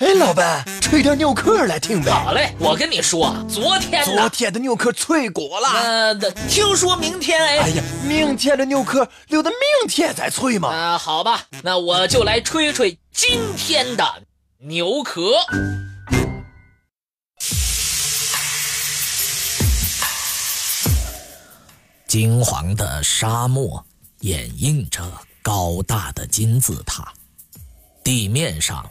哎，老板，吹点牛壳来听呗。好嘞，我跟你说，昨天昨天的牛壳脆骨了。呃，听说明天哎。哎呀，明天的牛壳留到明天再吹嘛。啊，好吧，那我就来吹吹今天的牛壳。金黄的沙漠掩映着高大的金字塔，地面上。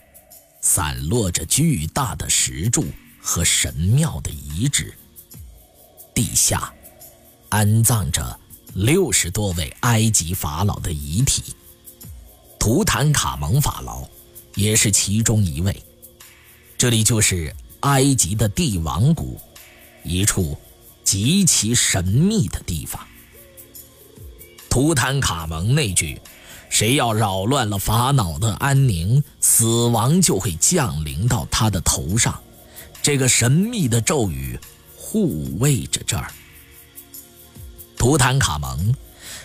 散落着巨大的石柱和神庙的遗址，地下安葬着六十多位埃及法老的遗体，图坦卡蒙法老也是其中一位。这里就是埃及的帝王谷，一处极其神秘的地方。图坦卡蒙那句。谁要扰乱了法老的安宁，死亡就会降临到他的头上。这个神秘的咒语护卫着这儿。图坦卡蒙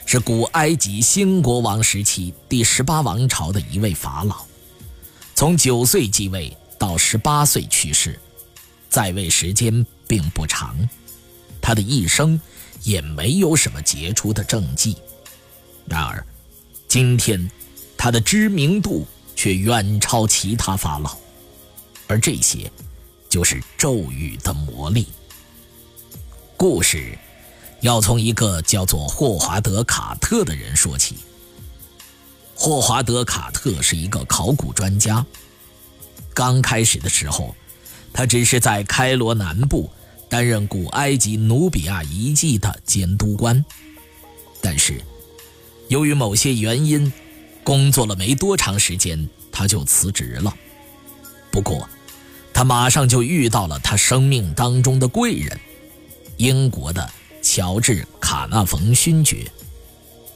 是古埃及新国王时期第十八王朝的一位法老，从九岁继位到十八岁去世，在位时间并不长，他的一生也没有什么杰出的政绩。然而，今天，他的知名度却远超其他法老，而这些，就是咒语的魔力。故事要从一个叫做霍华德·卡特的人说起。霍华德·卡特是一个考古专家。刚开始的时候，他只是在开罗南部担任古埃及努比亚遗迹的监督官，但是。由于某些原因，工作了没多长时间，他就辞职了。不过，他马上就遇到了他生命当中的贵人——英国的乔治·卡纳冯勋爵。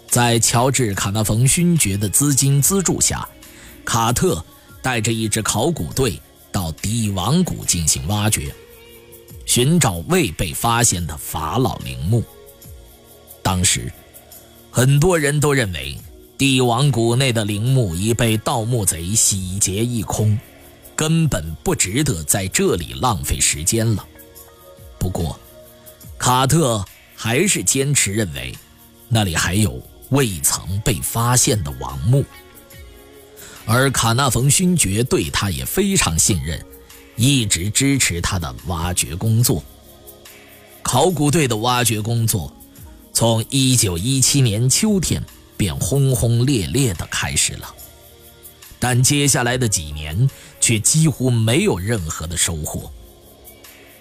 在乔治·卡纳冯勋爵的资金资助下，卡特带着一支考古队到帝王谷进行挖掘，寻找未被发现的法老陵墓。当时。很多人都认为，帝王谷内的陵墓已被盗墓贼洗劫一空，根本不值得在这里浪费时间了。不过，卡特还是坚持认为，那里还有未曾被发现的王墓。而卡纳冯勋爵对他也非常信任，一直支持他的挖掘工作。考古队的挖掘工作。从一九一七年秋天便轰轰烈烈地开始了，但接下来的几年却几乎没有任何的收获。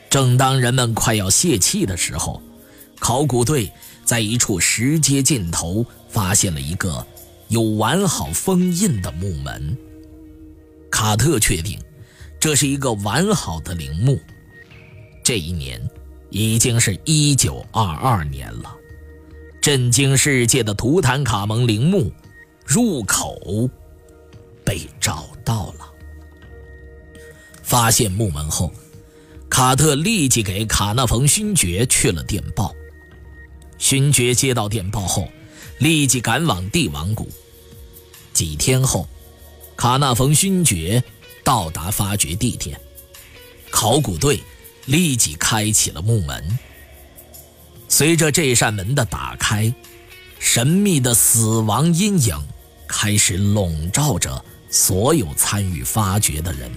正当人们快要泄气的时候，考古队在一处石阶尽头发现了一个有完好封印的墓门。卡特确定，这是一个完好的陵墓。这一年已经是一九二二年了。震惊世界的图坦卡蒙陵墓入口被找到了。发现墓门后，卡特立即给卡纳冯勋爵去了电报。勋爵接到电报后，立即赶往帝王谷。几天后，卡纳冯勋爵到达发掘地点，考古队立即开启了墓门。随着这扇门的打开，神秘的死亡阴影开始笼罩着所有参与发掘的人。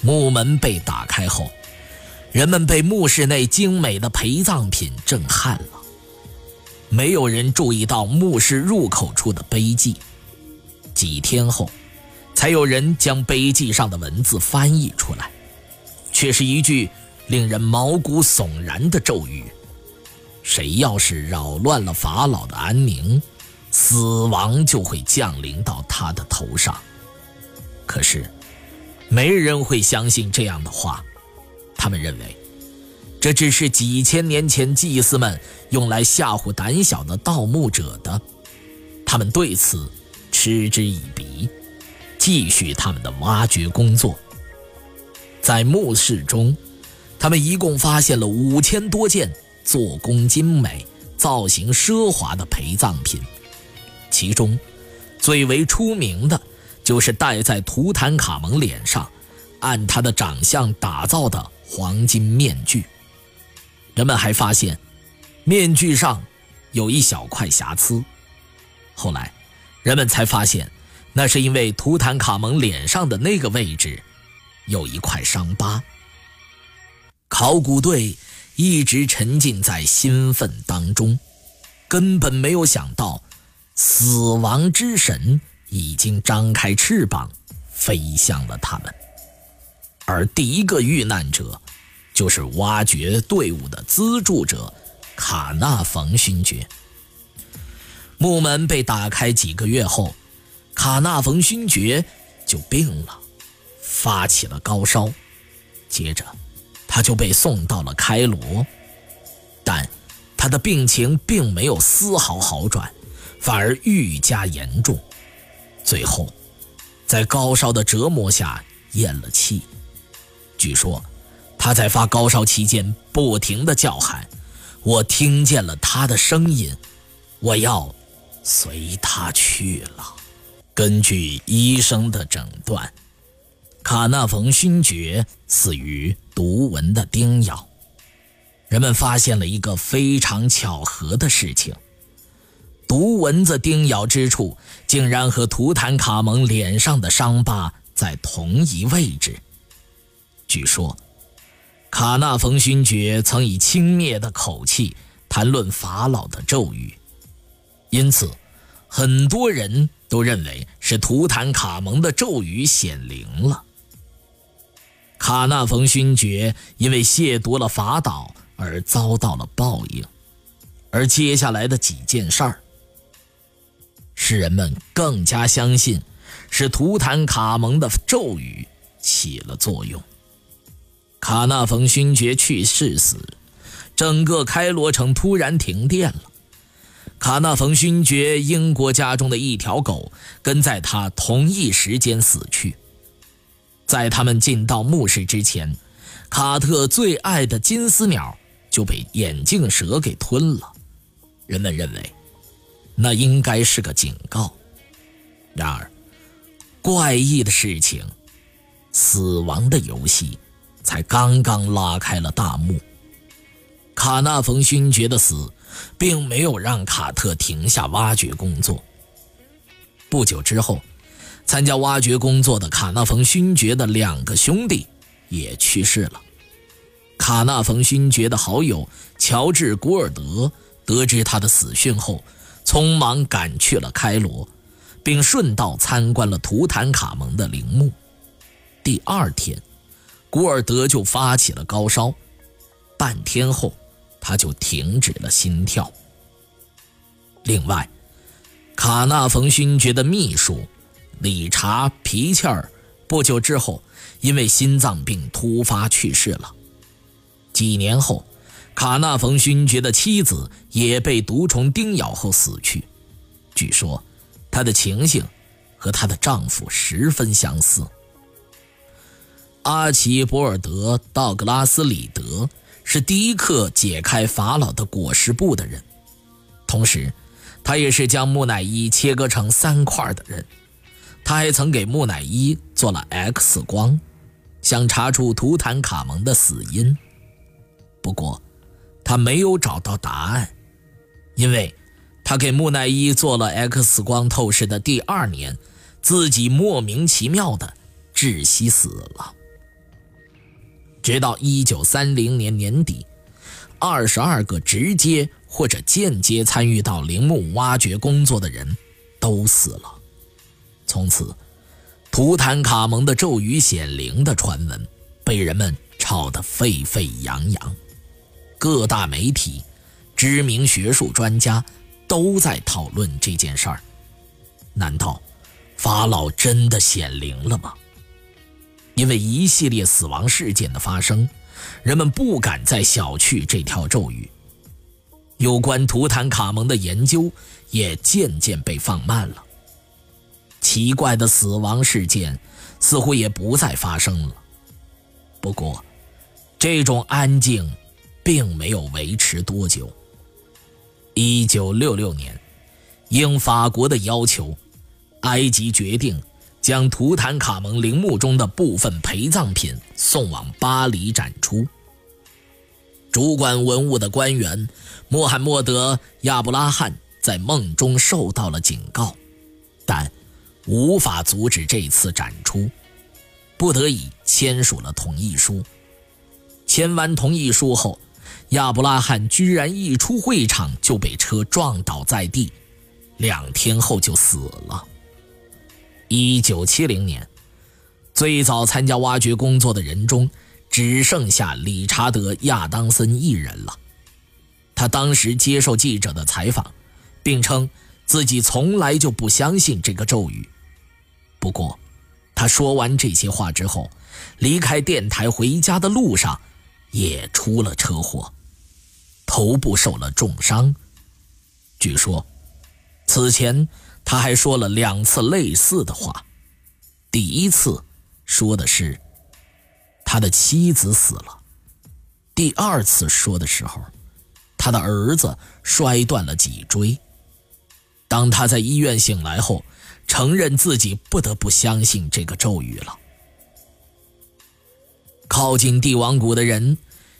墓门被打开后，人们被墓室内精美的陪葬品震撼了。没有人注意到墓室入口处的碑记。几天后，才有人将碑记上的文字翻译出来，却是一句。令人毛骨悚然的咒语：谁要是扰乱了法老的安宁，死亡就会降临到他的头上。可是，没人会相信这样的话。他们认为，这只是几千年前祭司们用来吓唬胆小的盗墓者的。他们对此嗤之以鼻，继续他们的挖掘工作。在墓室中。他们一共发现了五千多件做工精美、造型奢华的陪葬品，其中最为出名的，就是戴在图坦卡蒙脸上，按他的长相打造的黄金面具。人们还发现，面具上有一小块瑕疵。后来，人们才发现，那是因为图坦卡蒙脸上的那个位置有一块伤疤。考古队一直沉浸在兴奋当中，根本没有想到，死亡之神已经张开翅膀飞向了他们。而第一个遇难者，就是挖掘队伍的资助者卡纳冯勋爵。墓门被打开几个月后，卡纳冯勋爵就病了，发起了高烧，接着。他就被送到了开罗，但他的病情并没有丝毫好转，反而愈加严重。最后，在高烧的折磨下咽了气。据说，他在发高烧期间不停地叫喊：“我听见了他的声音，我要随他去了。”根据医生的诊断。卡纳冯勋爵死于毒蚊的叮咬。人们发现了一个非常巧合的事情：毒蚊子叮咬之处竟然和图坦卡蒙脸上的伤疤在同一位置。据说，卡纳冯勋爵曾以轻蔑的口气谈论法老的咒语，因此，很多人都认为是图坦卡蒙的咒语显灵了。卡纳冯勋爵因为亵渎了法岛而遭到了报应，而接下来的几件事儿，使人们更加相信是图坦卡蒙的咒语起了作用。卡纳冯勋爵去世时，整个开罗城突然停电了。卡纳冯勋爵英国家中的一条狗跟在他同一时间死去。在他们进到墓室之前，卡特最爱的金丝鸟就被眼镜蛇给吞了。人们认为，那应该是个警告。然而，怪异的事情——死亡的游戏，才刚刚拉开了大幕。卡纳冯勋爵的死，并没有让卡特停下挖掘工作。不久之后。参加挖掘工作的卡纳冯勋爵的两个兄弟也去世了。卡纳冯勋爵的好友乔治·古尔德得知他的死讯后，匆忙赶去了开罗，并顺道参观了图坦卡蒙的陵墓。第二天，古尔德就发起了高烧，半天后他就停止了心跳。另外，卡纳冯勋爵的秘书。理查·皮切尔不久之后因为心脏病突发去世了。几年后，卡纳冯勋爵的妻子也被毒虫叮咬后死去。据说，她的情形和她的丈夫十分相似。阿奇博尔德·道格拉斯·里德是第一个解开法老的裹尸布的人，同时，他也是将木乃伊切割成三块的人。他还曾给木乃伊做了 X 光，想查出图坦卡蒙的死因。不过，他没有找到答案，因为他给木乃伊做了 X 光透视的第二年，自己莫名其妙的窒息死了。直到1930年年底，二十二个直接或者间接参与到陵墓挖掘工作的人都死了。从此，图坦卡蒙的咒语显灵的传闻被人们炒得沸沸扬扬，各大媒体、知名学术专家都在讨论这件事儿。难道法老真的显灵了吗？因为一系列死亡事件的发生，人们不敢再小觑这条咒语。有关图坦卡蒙的研究也渐渐被放慢了。奇怪的死亡事件似乎也不再发生了。不过，这种安静并没有维持多久。1966年，应法国的要求，埃及决定将图坦卡蒙陵墓中的部分陪葬品送往巴黎展出。主管文物的官员穆罕默德·亚布拉罕在梦中受到了警告，但无法阻止这次展出，不得已签署了同意书。签完同意书后，亚伯拉罕居然一出会场就被车撞倒在地，两天后就死了。一九七零年，最早参加挖掘工作的人中。只剩下理查德·亚当森一人了。他当时接受记者的采访，并称自己从来就不相信这个咒语。不过，他说完这些话之后，离开电台回家的路上也出了车祸，头部受了重伤。据说，此前他还说了两次类似的话，第一次说的是。他的妻子死了。第二次说的时候，他的儿子摔断了脊椎。当他在医院醒来后，承认自己不得不相信这个咒语了。靠近帝王谷的人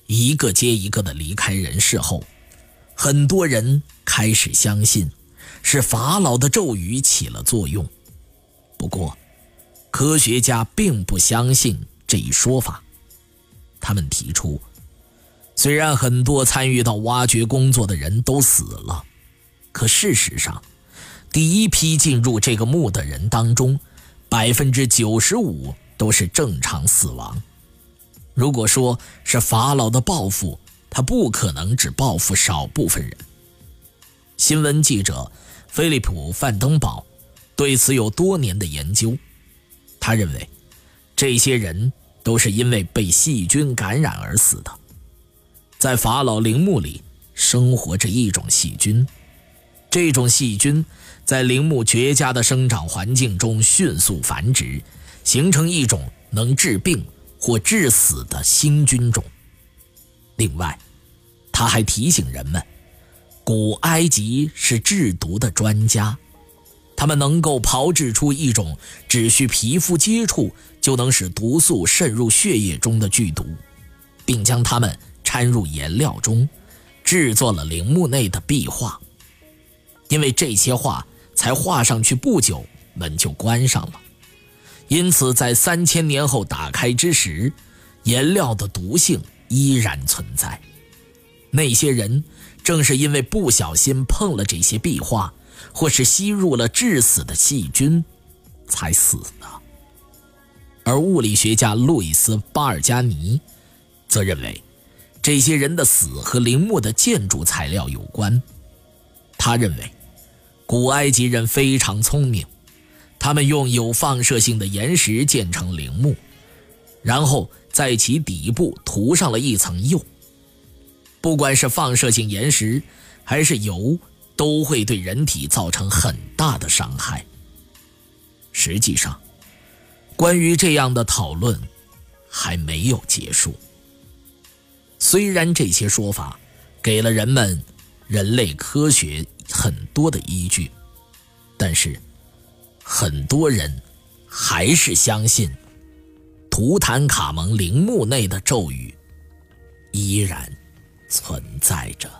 一个接一个的离开人世后，很多人开始相信是法老的咒语起了作用。不过，科学家并不相信。这一说法，他们提出，虽然很多参与到挖掘工作的人都死了，可事实上，第一批进入这个墓的人当中，百分之九十五都是正常死亡。如果说是法老的报复，他不可能只报复少部分人。新闻记者菲利普·范登堡对此有多年的研究，他认为，这些人。都是因为被细菌感染而死的。在法老陵墓里生活着一种细菌，这种细菌在陵墓绝佳的生长环境中迅速繁殖，形成一种能治病或致死的新菌种。另外，他还提醒人们，古埃及是制毒的专家。他们能够炮制出一种只需皮肤接触就能使毒素渗入血液中的剧毒，并将它们掺入颜料中，制作了陵墓内的壁画。因为这些画才画上去不久，门就关上了，因此在三千年后打开之时，颜料的毒性依然存在。那些人正是因为不小心碰了这些壁画。或是吸入了致死的细菌，才死的。而物理学家路易斯·巴尔加尼则认为，这些人的死和陵墓的建筑材料有关。他认为，古埃及人非常聪明，他们用有放射性的岩石建成陵墓，然后在其底部涂上了一层釉。不管是放射性岩石，还是油。都会对人体造成很大的伤害。实际上，关于这样的讨论还没有结束。虽然这些说法给了人们人类科学很多的依据，但是很多人还是相信图坦卡蒙陵墓内的咒语依然存在着。